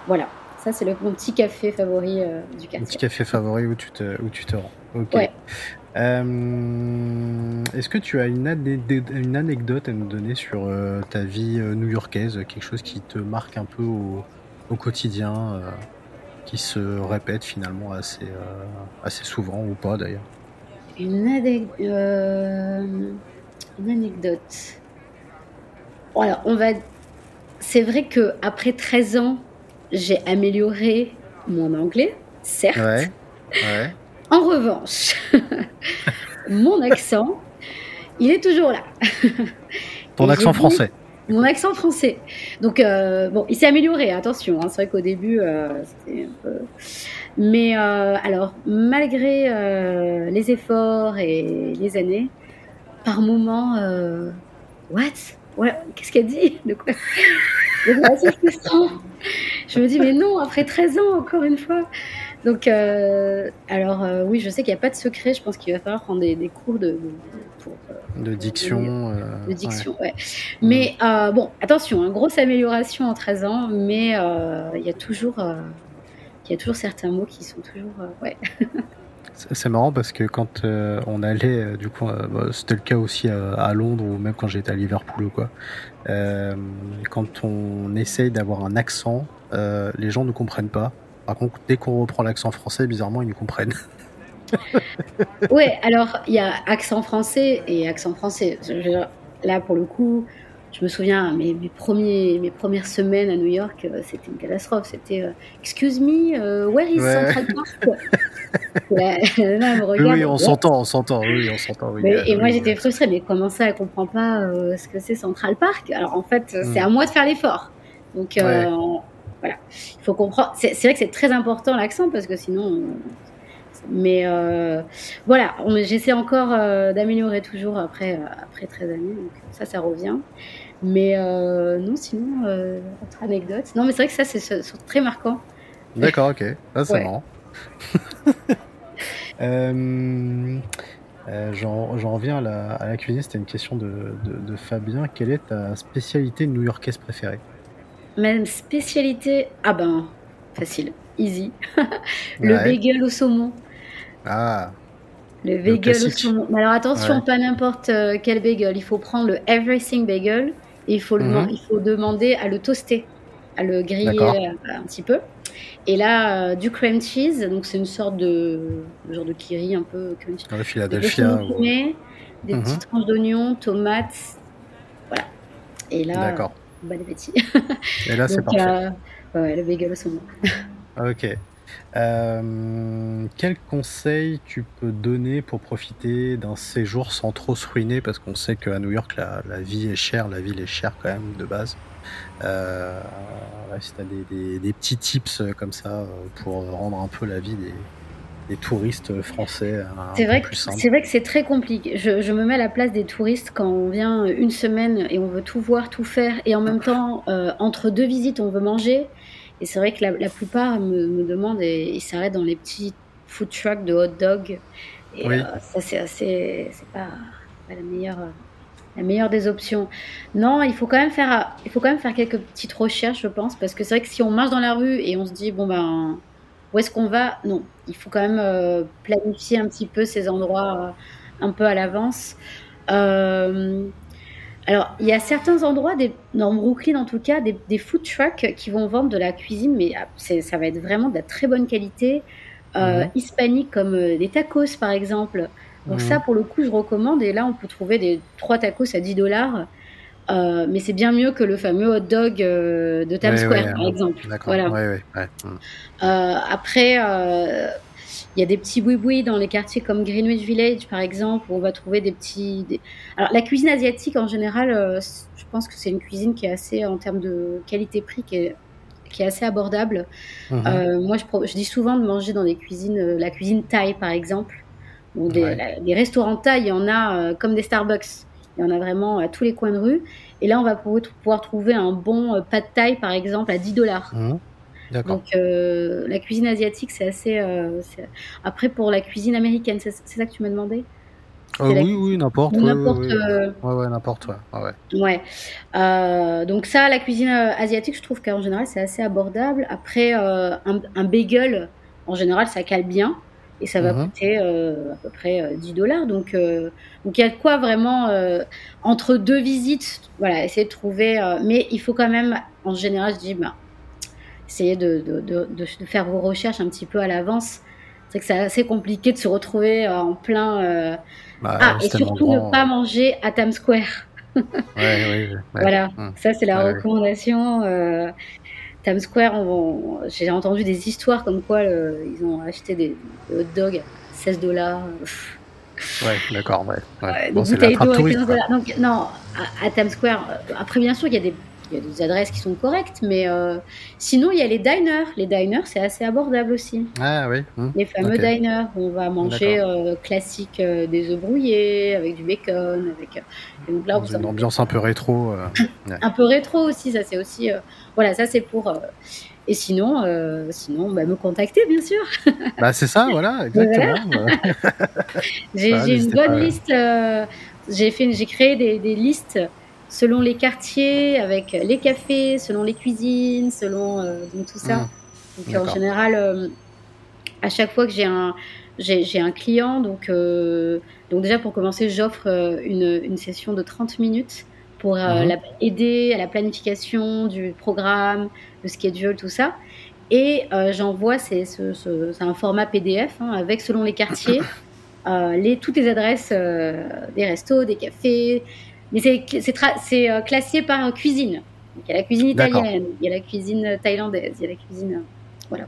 voilà. Ça, c'est le, mon petit café favori du quartier. Un petit café favori où tu te, où tu te rends. Ok. Ouais. Euh, est-ce que tu as une, une, anecdote à nous donner sur euh, ta vie euh, new-yorkaise, quelque chose qui te marque un peu au, quotidien, qui se répète finalement assez, assez souvent ou pas d'ailleurs? Une, une, anecdote. alors, on va. C'est vrai que après 13 ans, j'ai amélioré mon anglais, certes. Ouais. En revanche, mon accent, il est toujours là. Ton accent français. Mon accent français. Donc, euh, bon, il s'est amélioré, attention. hein, c'est vrai qu'au début, euh, c'était un peu. Mais euh, alors, malgré les efforts et les années, par moments, what? Ouais, Qu'est-ce qu'elle dit De quoi. Je me dis, mais non, après 13 ans, encore une fois. Donc, euh, alors, euh, oui, je sais qu'il n'y a pas de secret. Je pense qu'il va falloir prendre des, des cours de, de- pour, euh, De diction. euh, de diction, ouais. Mais euh, bon, attention, hein, grosse amélioration en 13 ans, mais euh, il y a toujours, euh, il y a toujours certains mots qui sont toujours, euh, ouais. C'est marrant parce que quand euh, on allait, euh, du coup, euh, bah, c'était le cas aussi à, Londres ou même quand j'étais à Liverpool ou quoi. quand on essaye d'avoir un accent, les gens ne comprennent pas. Par contre, dès qu'on reprend l'accent français, bizarrement, ils nous comprennent. Ouais, alors il y a accent français et accent français. Là, pour le coup, je me souviens, mes, mes, premiers, mes premières semaines à New York, euh, c'était une catastrophe. C'était euh, Excuse me, euh, where is Ouais. Central Park? La- la nana me Oui, regarde, oui, on s'entend, on s'entend, oui, on s'entend. Oui, et moi oui, j'étais frustrée, mais comment ça, elle comprend pas euh, ce que c'est Central Park? Alors en fait, Mm. c'est à moi de faire l'effort. Donc euh, Ouais. voilà, il faut comprendre. C'est vrai que c'est très important l'accent parce que sinon. on- Mais euh, voilà, j'essaie encore euh, d'améliorer toujours après, euh, après 13 années, donc ça, ça revient. Mais euh, non, sinon, euh, autre anecdote. Non, mais c'est vrai que ça, c'est très marquant. D'accord, ok. Ah, c'est Ouais. marrant. Euh, euh, J'en reviens à la, à la cuisine. C'était une question de, de- de Fabien. Quelle est ta spécialité new-yorkaise préférée? Même spécialité, ah ben, facile, easy. Le Ouais. bagel au saumon. Ah, Le bagel au saumon. Mais alors attention, Ouais. pas n'importe euh, quel bagel. Il faut prendre le everything bagel il faut, le, Mhm. il faut demander à le toaster, à le griller euh, un petit peu. Et là, euh, du cream cheese, donc c'est une sorte de genre de kiri un peu crunchy. ouais, Des Philadelphia. saumons ou- fumés, des Mhm. petites tranches d'oignons, tomates, voilà. Et là, D'accord. bon appétit. Et là, c'est parfait. euh, ouais, le bagel au saumon. Ok. Euh, quel conseil tu peux donner pour profiter d'un séjour sans trop se ruiner? Parce qu'on sait qu'à New York, la, la vie est chère, la ville est chère quand même de base. Euh, ouais, si tu as des, des- des petits tips euh, comme ça euh, pour rendre un peu la vie des, des touristes français C'est vrai, que- plus simple. c'est vrai que c'est très compliqué. Je, je me mets à la place des touristes quand on vient une semaine et on veut tout voir, tout faire, et en même temps, euh, entre deux visites, on veut manger. Et c'est vrai que la, la plupart me, me demandent et ils s'arrêtent dans les petits food trucks de hot dog. Et Oui. euh, ça, c'est assez. C'est pas, pas la meilleure. La meilleure des options. Non, il faut quand même faire, il faut quand même faire quelques petites recherches, je pense, parce que c'est vrai que si on marche dans la rue et on se dit bon ben où est-ce qu'on va? Non, il faut quand même euh, planifier un petit peu ces endroits euh, un peu à l'avance. Euh, alors, il y a certains endroits, des, dans Brooklyn en tout cas, des, des food trucks qui vont vendre de la cuisine, mais ah, ça va être vraiment de la très bonne qualité, euh, Mhm. hispanique, comme euh, des tacos par exemple. Donc Mhm. ça, pour le coup, je recommande. Et là, on peut trouver des trois tacos à 10 dollars. Euh, mais c'est bien mieux que le fameux hot dog euh, de Times Ouais, Square, ouais, par exemple. Voilà. Ouais. Euh, après, il y a des petits boui-boui dans les quartiers comme Greenwich Village, par exemple, où on va trouver des petits. des- Alors, la cuisine asiatique, en général, euh, je pense que c'est une cuisine qui est assez, en termes de qualité-prix, qui est, qui est assez abordable. Mhm. Euh, moi, je, dis souvent de manger dans des cuisines, euh, la cuisine thaï, par exemple, ou des, Ouais. la- des restaurants thaï, il y en a euh, comme des Starbucks. Il y en a vraiment à tous les coins de rue. Et là, on va pouvoir, pouvoir trouver un bon euh, pad thaï, par exemple, à 10 dollars. Mhm. Donc euh, la cuisine asiatique, c'est assez. euh, Après, pour la cuisine américaine, c'est ça que tu m'as demandé Euh, oui, oui, n'importe. N'importe. ouais, ouais. n'importe. Ouais. Ouais, donc ça, la cuisine asiatique, je trouve qu'en général, c'est assez abordable. Après, un, un bagel, en général, ça cale bien. Et ça va Mhm. coûter euh, à peu près euh, 10 dollars. Donc, euh, donc il y a de quoi vraiment, entre deux visites, voilà, essayer de trouver. mais il faut quand même, en général, je dis, bah, essayez de, de, de, faire vos recherches un petit peu à l'avance. C'est que c'est assez compliqué de se retrouver euh, en plein. euh, Bah, Ah, c'est et surtout grand, ne pas manger à Times Square. Ouais, ouais. Voilà, Mm. ça c'est la recommandation. euh, Times Square, j'ai entendu des histoires comme quoi ils ont acheté des, hot dogs 16 dollars. Ouais, d'accord, ouais. ouais. Bon, bouteilles d'eau à 15 dollars. Donc, non, à, Times Square, après, bien sûr, il y a des il y a des adresses qui sont correctes, mais euh, sinon, il y a les diners. Les diners, c'est assez abordable aussi. Ah oui. Mmh. Les fameux diners où on va manger euh, classique euh, des œufs brouillés avec du bacon. Avec, donc là, une ambiance un peu rétro. Un peu rétro aussi, ça c'est aussi. voilà, ça c'est pour. Et sinon, sinon bah, me contacter, bien sûr. bah, c'est ça, voilà, exactement. j'ai une bonne liste. j'ai créé des, des listes selon les quartiers, avec les cafés, selon les cuisines, selon euh, tout ça. Mmh. Donc en général, euh, à chaque fois que j'ai un, j'ai, un client, donc, euh, donc déjà pour commencer, j'offre une, une, session de 30 minutes pour mmh. aider à la planification du programme, le schedule, tout ça. Et j'envoie, c'est, un format PDF hein, avec, selon les quartiers, les, toutes les adresses des restos, des cafés, mais c'est euh, classé par cuisine. il y a la cuisine italienne, il y a la cuisine thaïlandaise, il y a la cuisine. Euh, voilà.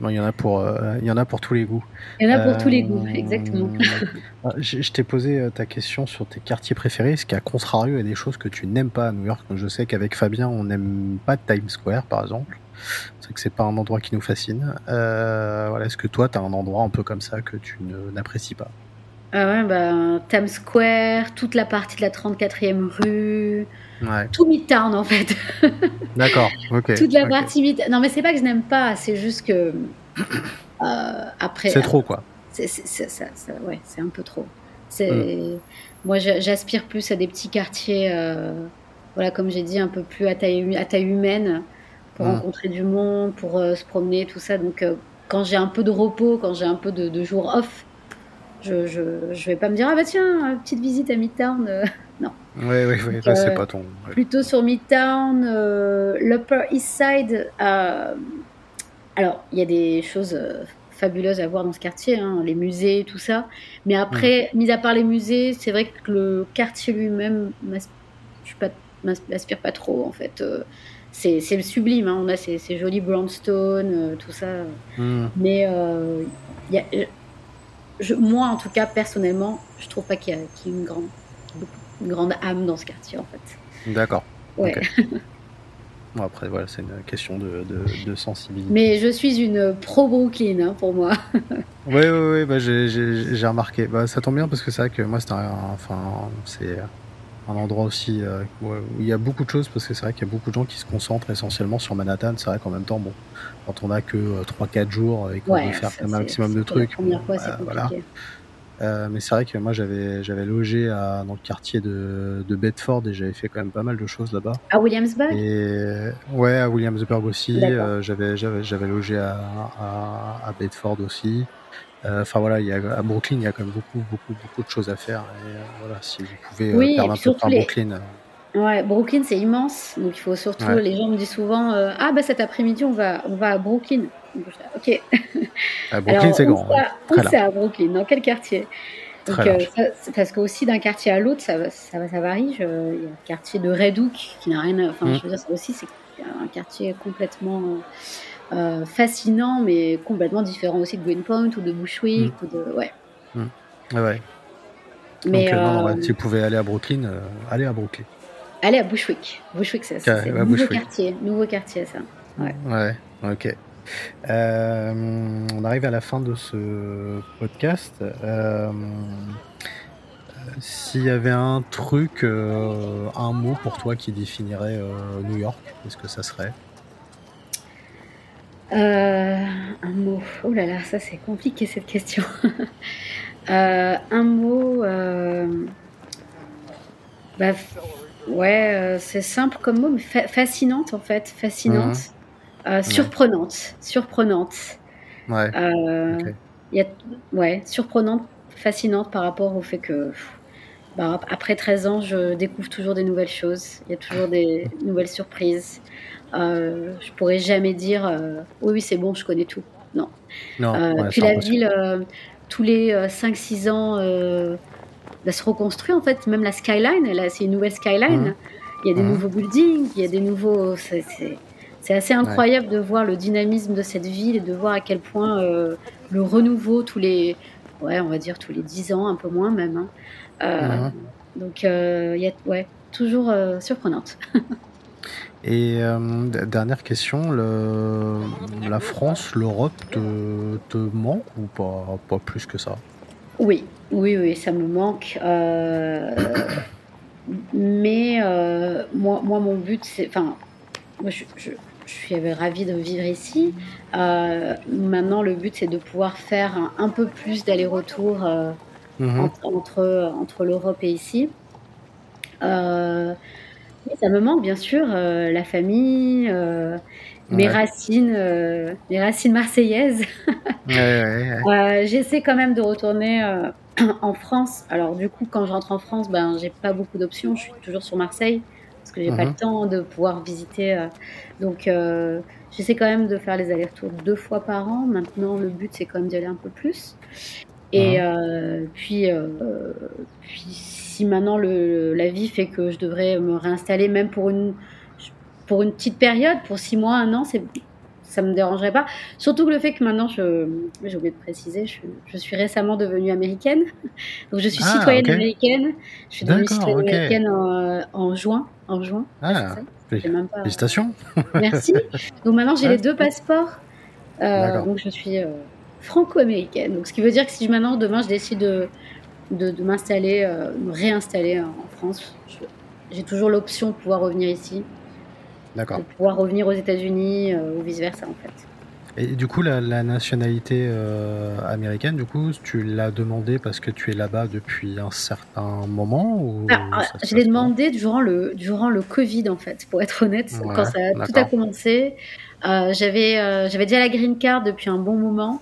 Bon, il, y en a pour, euh, il y en a pour tous les goûts. Il y en a pour tous les goûts, exactement. je, je t'ai posé ta question sur tes quartiers préférés, ce qui, à contrario, est des choses que tu n'aimes pas à New York? Je sais qu'avec Fabien, on n'aime pas Times Square, par exemple. C'est que c'est pas un endroit qui nous fascine. voilà, Est-ce que toi, tu as un endroit un peu comme ça que tu n'apprécies pas? Ah ouais, bah, Times Square, toute la partie de la 34e rue, tout Midtown en fait. D'accord, ok. toute la partie Midtown. Non, mais c'est pas que je n'aime pas, c'est juste que. Euh, après. C'est trop quoi. C'est, ouais, c'est un peu trop. C'est, mm. Moi, j'aspire plus à des petits quartiers, euh, voilà, comme j'ai dit, un peu plus à taille, à taille humaine, pour mm. rencontrer du monde, pour euh, se promener, tout ça. Donc, quand j'ai un peu de repos, quand j'ai un peu de, de jours off, je, je, vais pas me dire, ah bah tiens, petite visite à Midtown. Euh, non. Oui, oui, oui, là, c'est euh, pas ton. Plutôt sur Midtown, euh, l'Upper East Side. alors, il y a des choses fabuleuses à voir dans ce quartier, hein, les musées, tout ça. Mais après, mis à part les musées, c'est vrai que le quartier lui-même, je m'aspire pas trop, en fait. c'est le sublime, hein. on a ces, ces jolis brownstones, tout ça. Hmm. Mais il y a moi, en tout cas, personnellement, je trouve pas qu'il y, ait une grande, une grande âme dans ce quartier, en fait. D'accord. Ouais. bon, après, voilà, c'est une question de, de, sensibilité. Mais je suis une pro Brooklyn, hein, pour moi. oui, oui, oui, bah, j'ai remarqué. Bah, ça tombe bien parce que c'est vrai que moi, c'est enfin, c'est un endroit aussi euh, où, il y a beaucoup de choses parce que c'est vrai qu'il y a beaucoup de gens qui se concentrent essentiellement sur Manhattan. C'est vrai qu'en même temps, bon, quand on a que 3-4 euh, jours et qu'on veut faire un maximum de trucs, voilà. Euh, mais c'est vrai que moi j'avais j'avais logé à, dans le quartier de, de Bedford et j'avais fait quand même pas mal de choses là-bas. À Williamsburg? Et, Ouais, à Williamsburg aussi. j'avais j'avais logé à, à, à, Bedford aussi. Euh, enfin voilà, il y a, à Brooklyn, il y a quand même beaucoup, beaucoup, beaucoup de choses à faire. Et euh, voilà, si vous pouvez euh, perdre un peu de temps à Brooklyn. Ouais, Brooklyn c'est immense, donc il faut surtout. Les gens me disent souvent, ah bah cet après-midi on va, on va à Brooklyn. ok. À Brooklyn c'est grand. Où c'est à Brooklyn Dans quel quartier donc, parce que aussi d'un quartier à l'autre, ça, ça, ça, varie. il y a le quartier de Red Hook qui n'a rien. Enfin, mmh. je veux dire, ça aussi, c'est un quartier complètement euh, fascinant, mais complètement différent aussi de Greenpoint ou de Bushwick. Mm. Ou de... Ouais. Mm. ouais. Mais Donc, euh, euh, si vous pouvez aller à Brooklyn, allez à Brooklyn. Allez à Bushwick. Bushwick, c'est un nouveau quartier. Nouveau quartier, ça. Ouais, ouais ok. on arrive à la fin de ce podcast. S'il y avait un truc, un mot pour toi qui définirait New York, qu'est-ce que ça serait? Euh, un mot. Oh là là, ça c'est compliqué cette question. Euh, un mot. Euh, bah, ouais, c'est simple comme mot, mais fascinante en fait. Fascinante. Mhm. surprenante. Surprenante. Ouais. Y a, ouais, surprenante, fascinante par rapport au fait que. Bah, après 13 ans, je découvre toujours des nouvelles choses. Il y a toujours des nouvelles surprises. Euh, je pourrais jamais dire euh, oui, oui, c'est bon, je connais tout. Non. Euh, puis la ville, tous les 5-6 ans, va se reconstruire en fait. Même la skyline, là, c'est une nouvelle skyline. Mmh. Il y a des mmh. nouveaux buildings, il y a des nouveaux. c'est assez incroyable de voir le dynamisme de cette ville et de voir à quel point le renouveau tous les, ouais, on va dire tous les 10 ans, un peu moins même. Hein. Mhm. Donc, il y a, ouais, toujours surprenante. Et dernière question, le, la France, l'Europe te, te, manque ou pas, pas plus que ça? Oui, oui, oui, ça me manque. mais moi, moi, mon but, c'est. Enfin, moi, je, je, je, suis ravie de vivre ici. maintenant, le but, c'est de pouvoir faire un, peu plus d'aller-retour mmh entre, entre, entre l'Europe et ici. Euh, ça me manque bien sûr, euh, la famille, euh, mes racines, euh, mes racines marseillaises. J'essaie quand même de retourner en France. Alors du coup, quand je rentre en France, ben j'ai pas beaucoup d'options. Je suis toujours sur Marseille parce que j'ai pas le mhm. temps de pouvoir visiter. donc j'essaie quand même de faire les allers-retours deux fois par an. Maintenant, le but c'est quand même d'y aller un peu plus. Et mhm. puis, puis si maintenant le, la vie fait que je devrais me réinstaller, même pour une, pour une petite période, pour six mois, un an, c'est ça me dérangerait pas. Surtout que le fait que maintenant, je, j'ai oublié de préciser, je, suis récemment devenue américaine. Donc je suis ah, citoyenne américaine. Je suis devenue citoyenne américaine en, juin. En juin. Ah, félicitations. Merci. Donc maintenant, j'ai les deux passeports. Euh, donc je suis euh, franco-américaine. Donc ce qui veut dire que si maintenant, demain, je décide de de, m'installer, euh, me réinstaller en France. J'ai toujours l'option de pouvoir revenir ici. D'accord. De pouvoir revenir aux États-Unis euh, ou vice-versa, en fait. Et du coup, la, nationalité euh, américaine, du coup, tu l'as demandé parce que tu es là-bas depuis un certain moment ou ah, ah, Je l'ai demandé durant le, durant le Covid, en fait, pour être honnête, quand ça, tout a commencé. j'avais, j'avais déjà la green card depuis un bon moment.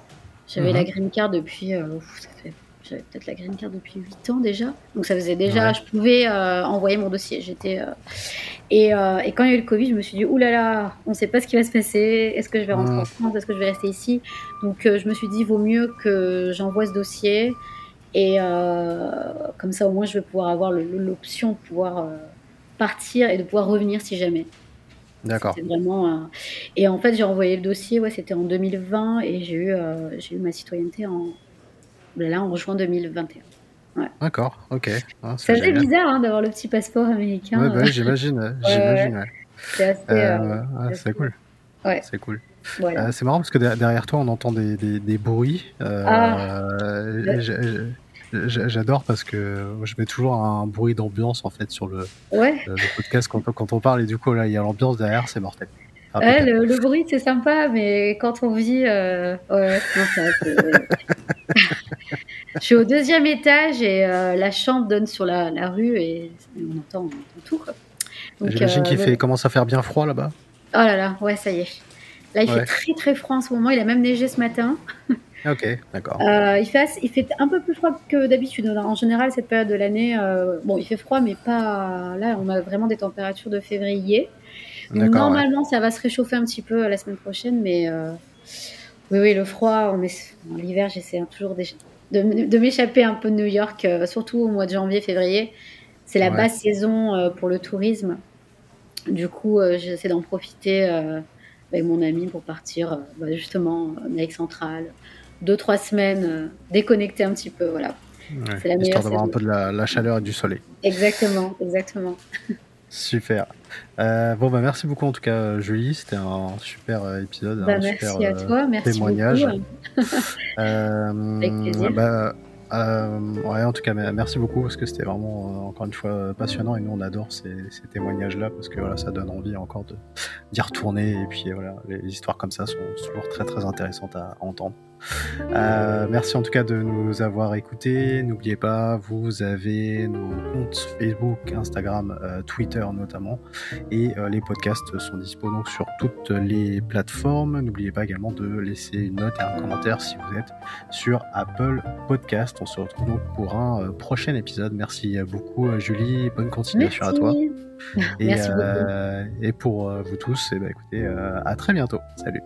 J'avais mhm. la green card depuis, ça fait j'avais peut-être la green card depuis 8 ans déjà. Donc ça faisait déjà, je pouvais euh, envoyer mon dossier. J'étais euh, et, euh, et, quand il y a eu le Covid, je me suis dit oulala, là là, on ne sait pas ce qui va se passer. Est-ce que je vais rentrer en France? Est-ce que je vais rester ici? Donc je me suis dit vaut mieux que j'envoie ce dossier et comme ça au moins je vais pouvoir avoir l'option de pouvoir partir et de pouvoir revenir si jamais. D'accord. Vraiment. Et en fait, j'ai envoyé le dossier. Ouais, c'était en 2020 et j'ai eu, j'ai eu ma citoyenneté en là en juin 2021. Ouais. D'accord, ok. Ah, ça faisait bizarre hein, d'avoir le petit passeport américain. Ouais, bah, euh. j'imagine. j'imagine. C'est assez. Euh, euh, cool. Ouais. C'est cool. c'est marrant parce que derrière toi, on entend des, des, des bruits. Ah. J'adore parce que je mets toujours un bruit d'ambiance en fait sur le, le, podcast quand, quand, on parle et du coup là il y a l'ambiance derrière, c'est mortel. Ouais, le, bruit c'est sympa, mais quand on vit, ouais, non, je suis au deuxième étage et euh, la chambre donne sur la, rue et on entend, tout. J'imagine qu'il euh, fait, commence à faire bien froid là-bas. Oh là là, ouais, ça y est. Là, il fait très très froid en ce moment. Il a même neigé ce matin. ok, d'accord. Euh, il, fait, il fait un peu plus froid que d'habitude. En général, cette période de l'année, bon, il fait froid, mais pas. Là, on a vraiment des températures de février. Normalement, ça va se réchauffer un petit peu la semaine prochaine, mais oui, oui, le froid, l'hiver, j'essaie toujours de, m'échapper un peu de New York, euh, surtout au mois de janvier, février. C'est la basse saison euh, pour le tourisme. Du coup, euh, j'essaie d'en profiter avec mon ami pour partir bah, justement en Amérique centrale. Deux, trois semaines, déconnecter un petit peu, voilà. c'est la histoire d'avoir un peu de la, chaleur et du soleil. Exactement, exactement. Super. Euh, bon, bah, merci beaucoup en tout cas, Julie. C'était un super euh, épisode. Bah, merci super, à toi, merci témoignage. euh, Avec plaisir. Bah, euh, ouais, en tout cas, merci beaucoup parce que c'était vraiment, encore une fois, passionnant et nous on adore ces, ces témoignages-là parce que voilà, ça donne envie encore d'y retourner et puis voilà, les histoires comme ça sont toujours très très intéressantes à entendre. Euh, merci en tout cas de nous avoir écoutés. N'oubliez pas, vous avez nos comptes Facebook, Instagram, euh, Twitter notamment, et euh, les podcasts sont dispo donc sur toutes les plateformes. N'oubliez pas également de laisser une note et un commentaire si vous êtes sur Apple Podcast. On se retrouve donc pour un prochain épisode. Merci beaucoup Julie, bonne continuation à toi. Et, et pour vous tous, et eh ben, écoutez, à très bientôt. Salut.